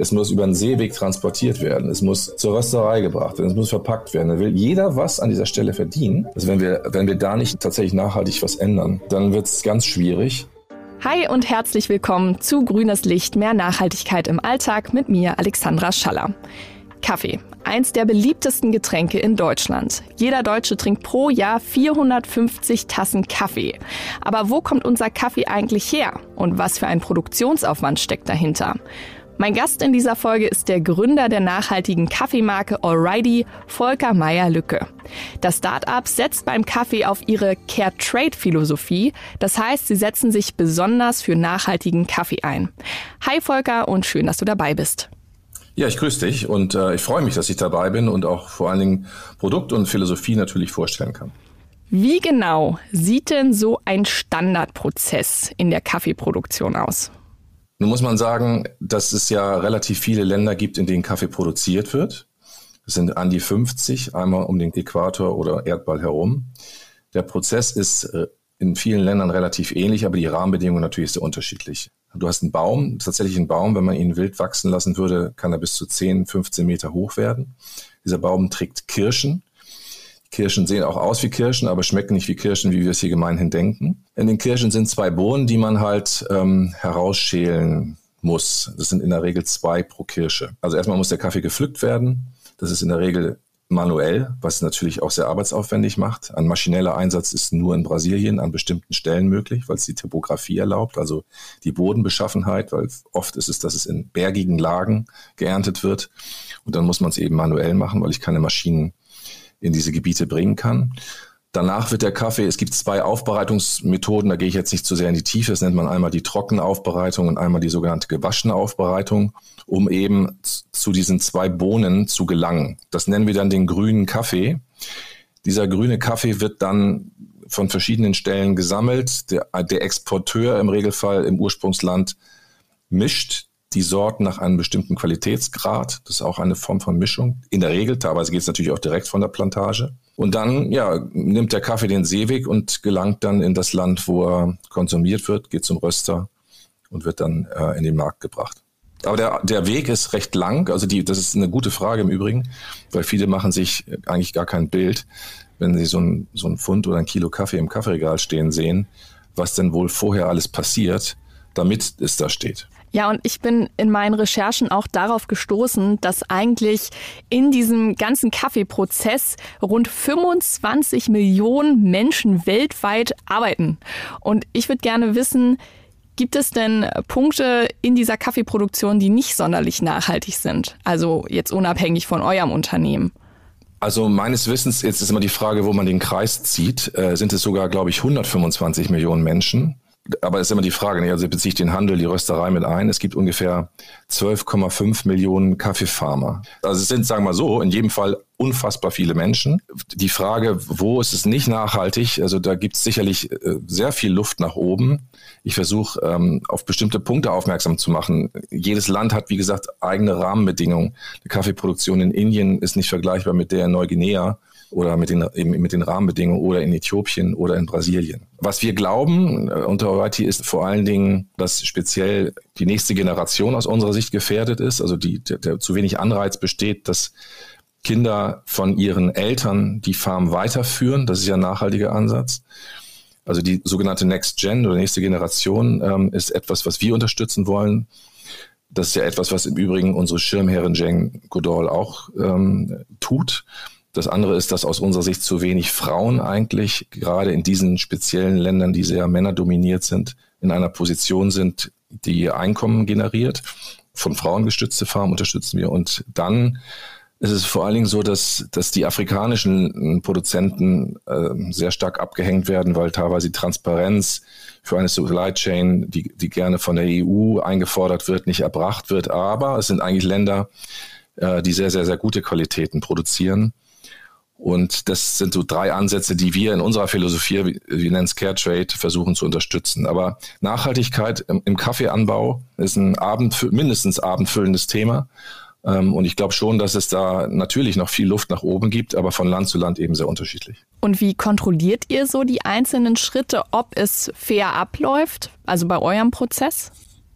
Es muss über den Seeweg transportiert werden. Es muss zur Rösterei gebracht werden. Es muss verpackt werden. Da will jeder was an dieser Stelle verdienen. Also wenn wir, wenn wir da nicht tatsächlich nachhaltig was ändern, dann wird es ganz schwierig. Hi und herzlich willkommen zu Grünes Licht, mehr Nachhaltigkeit im Alltag mit mir, Alexandra Schaller. Kaffee, eins der beliebtesten Getränke in Deutschland. Jeder Deutsche trinkt pro Jahr 450 Tassen Kaffee. Aber wo kommt unser Kaffee eigentlich her? Und was für ein Produktionsaufwand steckt dahinter? Mein Gast in dieser Folge ist der Gründer der nachhaltigen Kaffeemarke Alrighty, Volker Meyer-Lücke. Das Start-up setzt beim Kaffee auf ihre Care Trade Philosophie. Das heißt, sie setzen sich besonders für nachhaltigen Kaffee ein. Hi Volker und schön, dass du dabei bist. Ja, ich grüße dich und äh, ich freue mich, dass ich dabei bin und auch vor allen Dingen Produkt und Philosophie natürlich vorstellen kann. Wie genau sieht denn so ein Standardprozess in der Kaffeeproduktion aus? Nun muss man sagen, dass es ja relativ viele Länder gibt, in denen Kaffee produziert wird. Es sind an die 50, einmal um den Äquator oder Erdball herum. Der Prozess ist äh, in vielen Ländern relativ ähnlich, aber die Rahmenbedingungen natürlich sehr unterschiedlich. Du hast einen Baum, tatsächlich einen Baum, wenn man ihn wild wachsen lassen würde, kann er bis zu 10, 15 Meter hoch werden. Dieser Baum trägt Kirschen. Kirschen sehen auch aus wie Kirschen, aber schmecken nicht wie Kirschen, wie wir es hier gemeinhin denken. In den Kirschen sind zwei Bohnen, die man halt ähm, herausschälen muss. Das sind in der Regel zwei pro Kirsche. Also erstmal muss der Kaffee gepflückt werden. Das ist in der Regel manuell, was natürlich auch sehr arbeitsaufwendig macht. Ein maschineller Einsatz ist nur in Brasilien an bestimmten Stellen möglich, weil es die Topografie erlaubt, also die Bodenbeschaffenheit, weil oft ist es, dass es in bergigen Lagen geerntet wird. Und dann muss man es eben manuell machen, weil ich keine Maschinen in diese Gebiete bringen kann. Danach wird der Kaffee, es gibt zwei Aufbereitungsmethoden, da gehe ich jetzt nicht zu sehr in die Tiefe, das nennt man einmal die trockene Aufbereitung und einmal die sogenannte gewaschene Aufbereitung, um eben zu diesen zwei Bohnen zu gelangen. Das nennen wir dann den grünen Kaffee. Dieser grüne Kaffee wird dann von verschiedenen Stellen gesammelt. Der, der Exporteur im Regelfall im Ursprungsland mischt die Sorten nach einem bestimmten Qualitätsgrad. Das ist auch eine Form von Mischung. In der Regel, teilweise geht es natürlich auch direkt von der Plantage. Und dann ja, nimmt der Kaffee den Seeweg und gelangt dann in das Land, wo er konsumiert wird, geht zum Röster und wird dann äh, in den Markt gebracht. Aber der, der Weg ist recht lang. Also die, das ist eine gute Frage im Übrigen, weil viele machen sich eigentlich gar kein Bild, wenn sie so ein, so ein Pfund oder ein Kilo Kaffee im Kaffeeregal stehen sehen, was denn wohl vorher alles passiert, damit es da steht. Ja, und ich bin in meinen Recherchen auch darauf gestoßen, dass eigentlich in diesem ganzen Kaffeeprozess rund 25 Millionen Menschen weltweit arbeiten. Und ich würde gerne wissen, gibt es denn Punkte in dieser Kaffeeproduktion, die nicht sonderlich nachhaltig sind? Also jetzt unabhängig von eurem Unternehmen. Also meines Wissens, jetzt ist immer die Frage, wo man den Kreis zieht, äh, sind es sogar, glaube ich, 125 Millionen Menschen aber es ist immer die Frage, ne? also beziehe ich den Handel, die Rösterei mit ein. Es gibt ungefähr 12,5 Millionen Kaffeefarmer. Also es sind, sagen wir mal so, in jedem Fall unfassbar viele Menschen. Die Frage, wo ist es nicht nachhaltig? Also da gibt es sicherlich äh, sehr viel Luft nach oben. Ich versuche ähm, auf bestimmte Punkte aufmerksam zu machen. Jedes Land hat, wie gesagt, eigene Rahmenbedingungen. Die Kaffeeproduktion in Indien ist nicht vergleichbar mit der in Neuguinea oder mit den, eben mit den Rahmenbedingungen oder in Äthiopien oder in Brasilien. Was wir glauben äh, unter Orighty ist vor allen Dingen, dass speziell die nächste Generation aus unserer Sicht gefährdet ist, also die, der, der zu wenig Anreiz besteht, dass Kinder von ihren Eltern die Farm weiterführen. Das ist ja ein nachhaltiger Ansatz. Also die sogenannte Next Gen oder nächste Generation ähm, ist etwas, was wir unterstützen wollen. Das ist ja etwas, was im Übrigen unsere Schirmherrin Jane Goodall auch ähm, tut. Das andere ist, dass aus unserer Sicht zu wenig Frauen eigentlich gerade in diesen speziellen Ländern, die sehr männerdominiert sind, in einer Position sind, die Einkommen generiert. Von Frauen gestützte Farmen unterstützen wir. Und dann ist es vor allen Dingen so, dass, dass die afrikanischen Produzenten äh, sehr stark abgehängt werden, weil teilweise die Transparenz für eine Supply Chain, die, die gerne von der EU eingefordert wird, nicht erbracht wird. Aber es sind eigentlich Länder, äh, die sehr, sehr, sehr gute Qualitäten produzieren und das sind so drei Ansätze, die wir in unserer Philosophie, wir nennen es Care Trade, versuchen zu unterstützen. Aber Nachhaltigkeit im, im Kaffeeanbau ist ein Abend, mindestens abendfüllendes Thema. Ähm, und ich glaube schon, dass es da natürlich noch viel Luft nach oben gibt, aber von Land zu Land eben sehr unterschiedlich. Und wie kontrolliert ihr so die einzelnen Schritte, ob es fair abläuft, also bei eurem Prozess?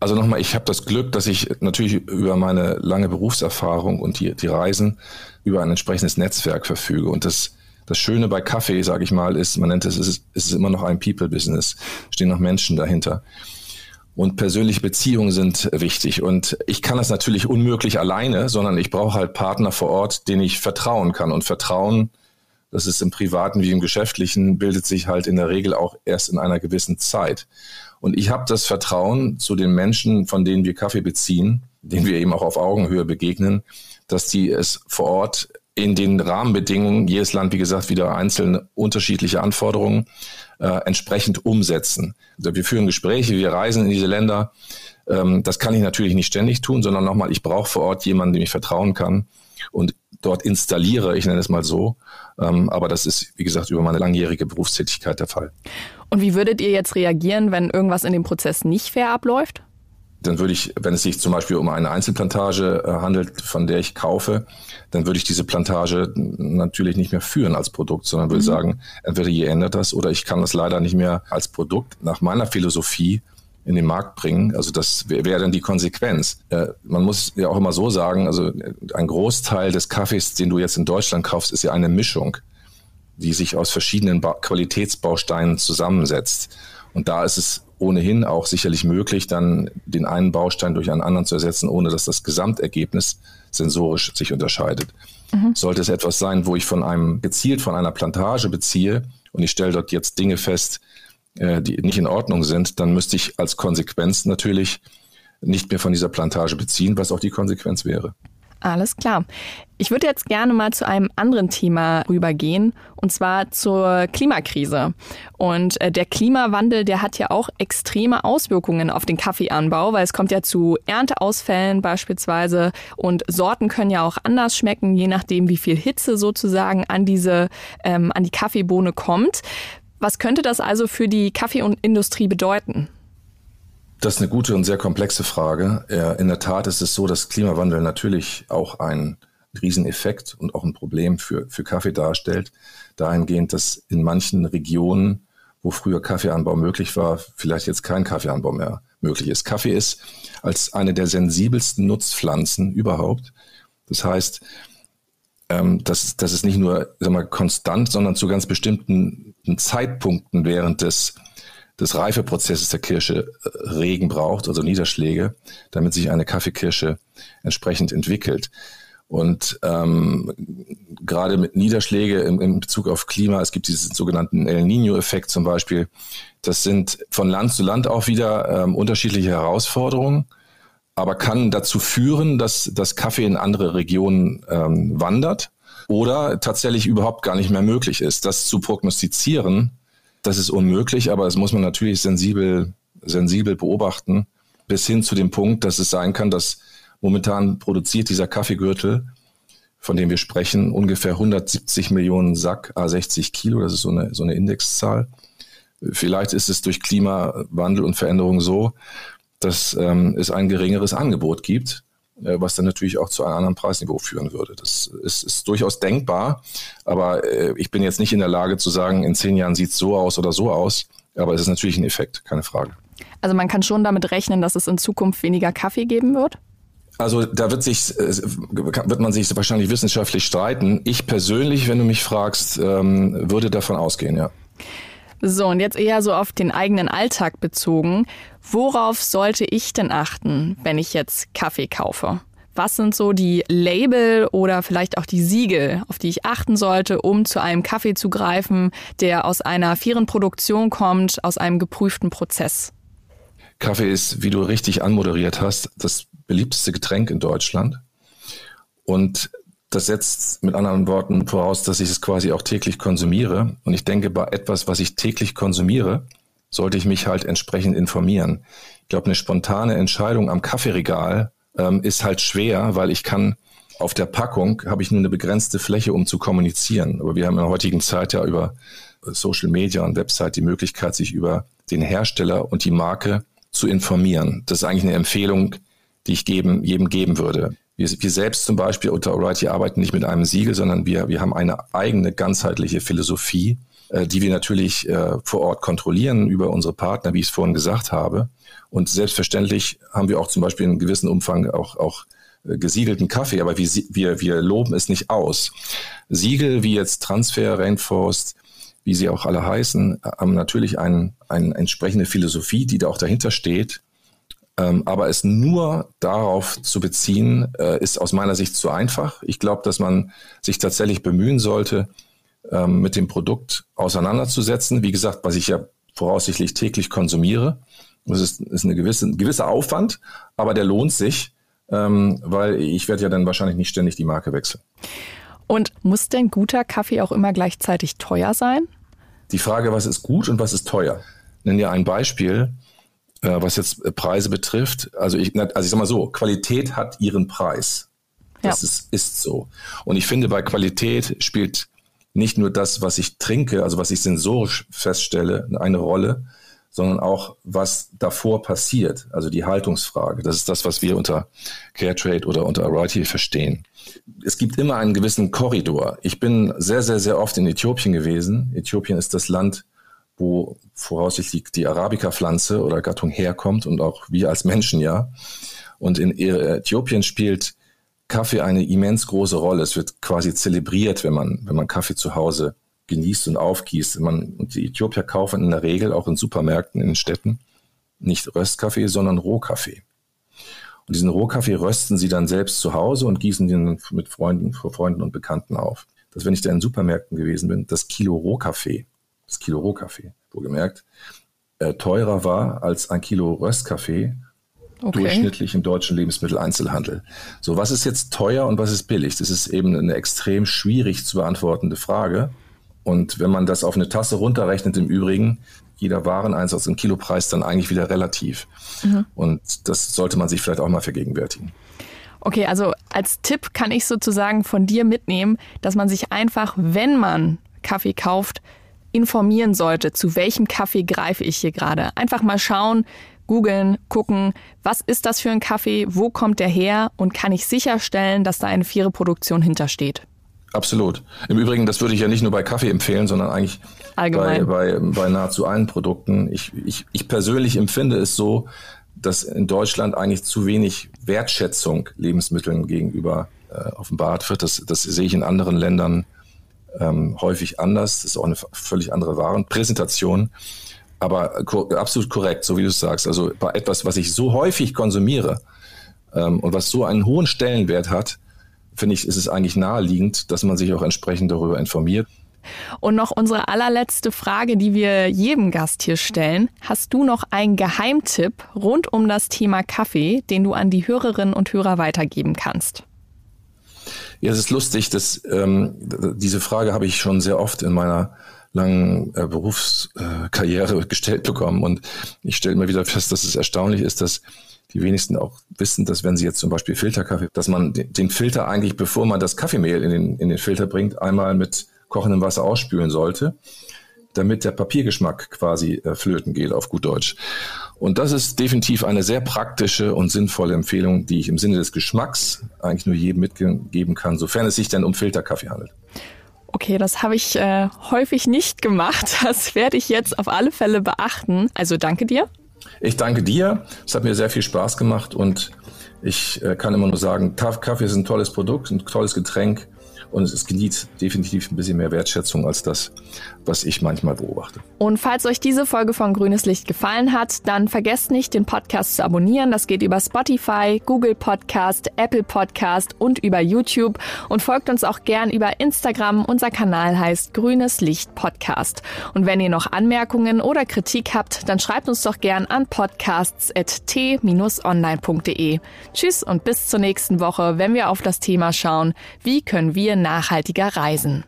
Also nochmal, ich habe das Glück, dass ich natürlich über meine lange Berufserfahrung und die, die Reisen über ein entsprechendes Netzwerk verfüge. Und das, das Schöne bei Kaffee, sage ich mal, ist, man nennt es, es ist, es ist immer noch ein People-Business, stehen noch Menschen dahinter. Und persönliche Beziehungen sind wichtig. Und ich kann das natürlich unmöglich alleine, sondern ich brauche halt Partner vor Ort, denen ich vertrauen kann. Und Vertrauen, das ist im Privaten wie im Geschäftlichen, bildet sich halt in der Regel auch erst in einer gewissen Zeit. Und ich habe das Vertrauen zu den Menschen, von denen wir Kaffee beziehen, denen wir eben auch auf Augenhöhe begegnen, dass die es vor Ort in den Rahmenbedingungen, jedes Land, wie gesagt, wieder einzelne unterschiedliche Anforderungen äh, entsprechend umsetzen. Also wir führen Gespräche, wir reisen in diese Länder. Ähm, das kann ich natürlich nicht ständig tun, sondern nochmal, ich brauche vor Ort jemanden, dem ich vertrauen kann und dort installiere, ich nenne es mal so. Ähm, aber das ist, wie gesagt, über meine langjährige Berufstätigkeit der Fall. Und wie würdet ihr jetzt reagieren, wenn irgendwas in dem Prozess nicht fair abläuft? Dann würde ich, wenn es sich zum Beispiel um eine Einzelplantage äh, handelt, von der ich kaufe, dann würde ich diese Plantage natürlich nicht mehr führen als Produkt, sondern würde mhm. sagen, entweder ihr ändert das oder ich kann das leider nicht mehr als Produkt nach meiner Philosophie in den Markt bringen. Also das wäre dann die Konsequenz. Äh, man muss ja auch immer so sagen, also ein Großteil des Kaffees, den du jetzt in Deutschland kaufst, ist ja eine Mischung, die sich aus verschiedenen ba Qualitätsbausteinen zusammensetzt. Und da ist es ohnehin auch sicherlich möglich, dann den einen Baustein durch einen anderen zu ersetzen, ohne dass das Gesamtergebnis sensorisch sich unterscheidet. Mhm. Sollte es etwas sein, wo ich von einem gezielt von einer Plantage beziehe und ich stelle dort jetzt Dinge fest, äh, die nicht in Ordnung sind, dann müsste ich als Konsequenz natürlich nicht mehr von dieser Plantage beziehen, was auch die Konsequenz wäre. Alles klar. Ich würde jetzt gerne mal zu einem anderen Thema rübergehen, und zwar zur Klimakrise. Und äh, der Klimawandel, der hat ja auch extreme Auswirkungen auf den Kaffeeanbau, weil es kommt ja zu Ernteausfällen beispielsweise und Sorten können ja auch anders schmecken, je nachdem, wie viel Hitze sozusagen an diese, ähm, an die Kaffeebohne kommt. Was könnte das also für die Kaffeeindustrie bedeuten? Das ist eine gute und sehr komplexe Frage. In der Tat ist es so, dass Klimawandel natürlich auch ein Rieseneffekt und auch ein Problem für, für Kaffee darstellt. Dahingehend, dass in manchen Regionen, wo früher Kaffeeanbau möglich war, vielleicht jetzt kein Kaffeeanbau mehr möglich ist. Kaffee ist als eine der sensibelsten Nutzpflanzen überhaupt. Das heißt, ähm, dass, dass es nicht nur sag mal, konstant, sondern zu ganz bestimmten Zeitpunkten während des des Reifeprozesses der Kirsche äh, Regen braucht, also Niederschläge, damit sich eine Kaffeekirsche entsprechend entwickelt. Und ähm, gerade mit Niederschläge im, im Bezug auf Klima, es gibt diesen sogenannten El Nino-Effekt zum Beispiel. Das sind von Land zu Land auch wieder ähm, unterschiedliche Herausforderungen, aber kann dazu führen, dass das Kaffee in andere Regionen ähm, wandert oder tatsächlich überhaupt gar nicht mehr möglich ist. Das zu prognostizieren, das ist unmöglich, aber das muss man natürlich sensibel, sensibel beobachten, bis hin zu dem Punkt, dass es sein kann, dass momentan produziert dieser Kaffeegürtel, von dem wir sprechen, ungefähr 170 Millionen Sack, A60 Kilo, das ist so eine, so eine Indexzahl. Vielleicht ist es durch Klimawandel und Veränderung so, dass ähm, es ein geringeres Angebot gibt was dann natürlich auch zu einem anderen Preisniveau führen würde. Das ist, ist durchaus denkbar, aber äh, ich bin jetzt nicht in der Lage zu sagen, in zehn Jahren sieht es so aus oder so aus, aber es ist natürlich ein Effekt, keine Frage. Also man kann schon damit rechnen, dass es in Zukunft weniger Kaffee geben wird? Also da wird sich äh, wird man sich wahrscheinlich wissenschaftlich streiten. Ich persönlich, wenn du mich fragst, ähm, würde davon ausgehen, ja. So, und jetzt eher so auf den eigenen Alltag bezogen. Worauf sollte ich denn achten, wenn ich jetzt Kaffee kaufe? Was sind so die Label oder vielleicht auch die Siegel, auf die ich achten sollte, um zu einem Kaffee zu greifen, der aus einer fairen Produktion kommt, aus einem geprüften Prozess? Kaffee ist, wie du richtig anmoderiert hast, das beliebteste Getränk in Deutschland. Und das setzt mit anderen Worten voraus, dass ich es quasi auch täglich konsumiere. Und ich denke, bei etwas, was ich täglich konsumiere, sollte ich mich halt entsprechend informieren. Ich glaube, eine spontane Entscheidung am Kaffeeregal ähm, ist halt schwer, weil ich kann auf der Packung habe ich nur eine begrenzte Fläche, um zu kommunizieren. Aber wir haben in der heutigen Zeit ja über Social Media und Website die Möglichkeit, sich über den Hersteller und die Marke zu informieren. Das ist eigentlich eine Empfehlung, die ich geben, jedem geben würde. Wir, wir selbst zum Beispiel unter O'Reilly arbeiten nicht mit einem Siegel, sondern wir, wir haben eine eigene ganzheitliche Philosophie, äh, die wir natürlich äh, vor Ort kontrollieren über unsere Partner, wie ich es vorhin gesagt habe. Und selbstverständlich haben wir auch zum Beispiel in gewissem Umfang auch, auch äh, gesiegelten Kaffee, aber wir, wir, wir loben es nicht aus. Siegel wie jetzt Transfer, Rainforest, wie sie auch alle heißen, haben natürlich ein, eine entsprechende Philosophie, die da auch dahinter steht. Ähm, aber es nur darauf zu beziehen, äh, ist aus meiner Sicht zu einfach. Ich glaube, dass man sich tatsächlich bemühen sollte, ähm, mit dem Produkt auseinanderzusetzen. Wie gesagt, was ich ja voraussichtlich täglich konsumiere. Das ist, ist eine gewisse, ein gewisser Aufwand, aber der lohnt sich, ähm, weil ich werde ja dann wahrscheinlich nicht ständig die Marke wechseln. Und muss denn guter Kaffee auch immer gleichzeitig teuer sein? Die Frage, was ist gut und was ist teuer? Ich nenne dir ein Beispiel, äh, was jetzt äh, Preise betrifft. Also ich, also ich sag mal so, Qualität hat ihren Preis. Das ja. ist, ist so. Und ich finde, bei Qualität spielt nicht nur das, was ich trinke, also was ich sensorisch feststelle, eine Rolle, sondern auch, was davor passiert, also die Haltungsfrage. Das ist das, was wir unter Caretrade oder unter Variety verstehen. Es gibt immer einen gewissen Korridor. Ich bin sehr, sehr, sehr oft in Äthiopien gewesen. Äthiopien ist das Land, wo voraussichtlich die Arabica-Pflanze oder Gattung herkommt und auch wir als Menschen ja. Und in Äthiopien spielt Kaffee eine immens große Rolle. Es wird quasi zelebriert, wenn man, wenn man Kaffee zu Hause genießt und aufgießt. Man, und die Äthiopier kaufen in der Regel auch in Supermärkten in Städten nicht Röstkaffee, sondern Rohkaffee. Und diesen Rohkaffee rösten sie dann selbst zu Hause und gießen den mit Freunden, vor Freunden und Bekannten auf. Dass wenn ich da in Supermärkten gewesen bin, das Kilo Rohkaffee, das Kilo Rohkaffee, wohlgemerkt, äh, teurer war als ein Kilo Röstkaffee okay. durchschnittlich im deutschen Lebensmitteleinzelhandel. So, was ist jetzt teuer und was ist billig? Das ist eben eine extrem schwierig zu beantwortende Frage. Und wenn man das auf eine Tasse runterrechnet, im Übrigen, jeder Wareneinsatz im Kilopreis dann eigentlich wieder relativ. Mhm. Und das sollte man sich vielleicht auch mal vergegenwärtigen. Okay, also als Tipp kann ich sozusagen von dir mitnehmen, dass man sich einfach, wenn man Kaffee kauft, informieren sollte, zu welchem Kaffee greife ich hier gerade. Einfach mal schauen, googeln, gucken, was ist das für ein Kaffee, wo kommt der her und kann ich sicherstellen, dass da eine faire Produktion hintersteht. Absolut. Im Übrigen, das würde ich ja nicht nur bei Kaffee empfehlen, sondern eigentlich Allgemein. Bei, bei, bei nahezu allen Produkten. Ich, ich, ich persönlich empfinde es so, dass in Deutschland eigentlich zu wenig Wertschätzung Lebensmitteln gegenüber äh, offenbart wird. Das, das sehe ich in anderen Ländern ähm, häufig anders. Das ist auch eine völlig andere Warenpräsentation. Aber ko absolut korrekt, so wie du es sagst. Also bei etwas, was ich so häufig konsumiere ähm, und was so einen hohen Stellenwert hat, finde ich, ist es eigentlich naheliegend, dass man sich auch entsprechend darüber informiert. Und noch unsere allerletzte Frage, die wir jedem Gast hier stellen. Hast du noch einen Geheimtipp rund um das Thema Kaffee, den du an die Hörerinnen und Hörer weitergeben kannst? Ja, es ist lustig, dass ähm, diese Frage habe ich schon sehr oft in meiner langen äh, Berufskarriere äh, gestellt bekommen. Und ich stelle immer wieder fest, dass es erstaunlich ist, dass die wenigsten auch wissen, dass wenn sie jetzt zum Beispiel Filterkaffee, dass man den Filter eigentlich, bevor man das Kaffeemehl in den, in den Filter bringt, einmal mit kochendem Wasser ausspülen sollte, damit der Papiergeschmack quasi äh, flöten geht, auf gut Deutsch. Und das ist definitiv eine sehr praktische und sinnvolle Empfehlung, die ich im Sinne des Geschmacks eigentlich nur jedem mitgeben kann, sofern es sich denn um Filterkaffee handelt. Okay, das habe ich äh, häufig nicht gemacht. Das werde ich jetzt auf alle Fälle beachten. Also danke dir. Ich danke dir. Es hat mir sehr viel Spaß gemacht und ich äh, kann immer nur sagen, Kaffee ist ein tolles Produkt, ein tolles Getränk und es genießt definitiv ein bisschen mehr Wertschätzung als das, was ich manchmal beobachte. Und falls euch diese Folge von Grünes Licht gefallen hat, dann vergesst nicht, den Podcast zu abonnieren. Das geht über Spotify, Google Podcast, Apple Podcast und über YouTube. Und folgt uns auch gern über Instagram. Unser Kanal heißt Grünes Licht Podcast. Und wenn ihr noch Anmerkungen oder Kritik habt, dann schreibt uns doch gern an podcasts.t-online.de. Tschüss und bis zur nächsten Woche, wenn wir auf das Thema schauen, wie können wir nachhaltiger reisen.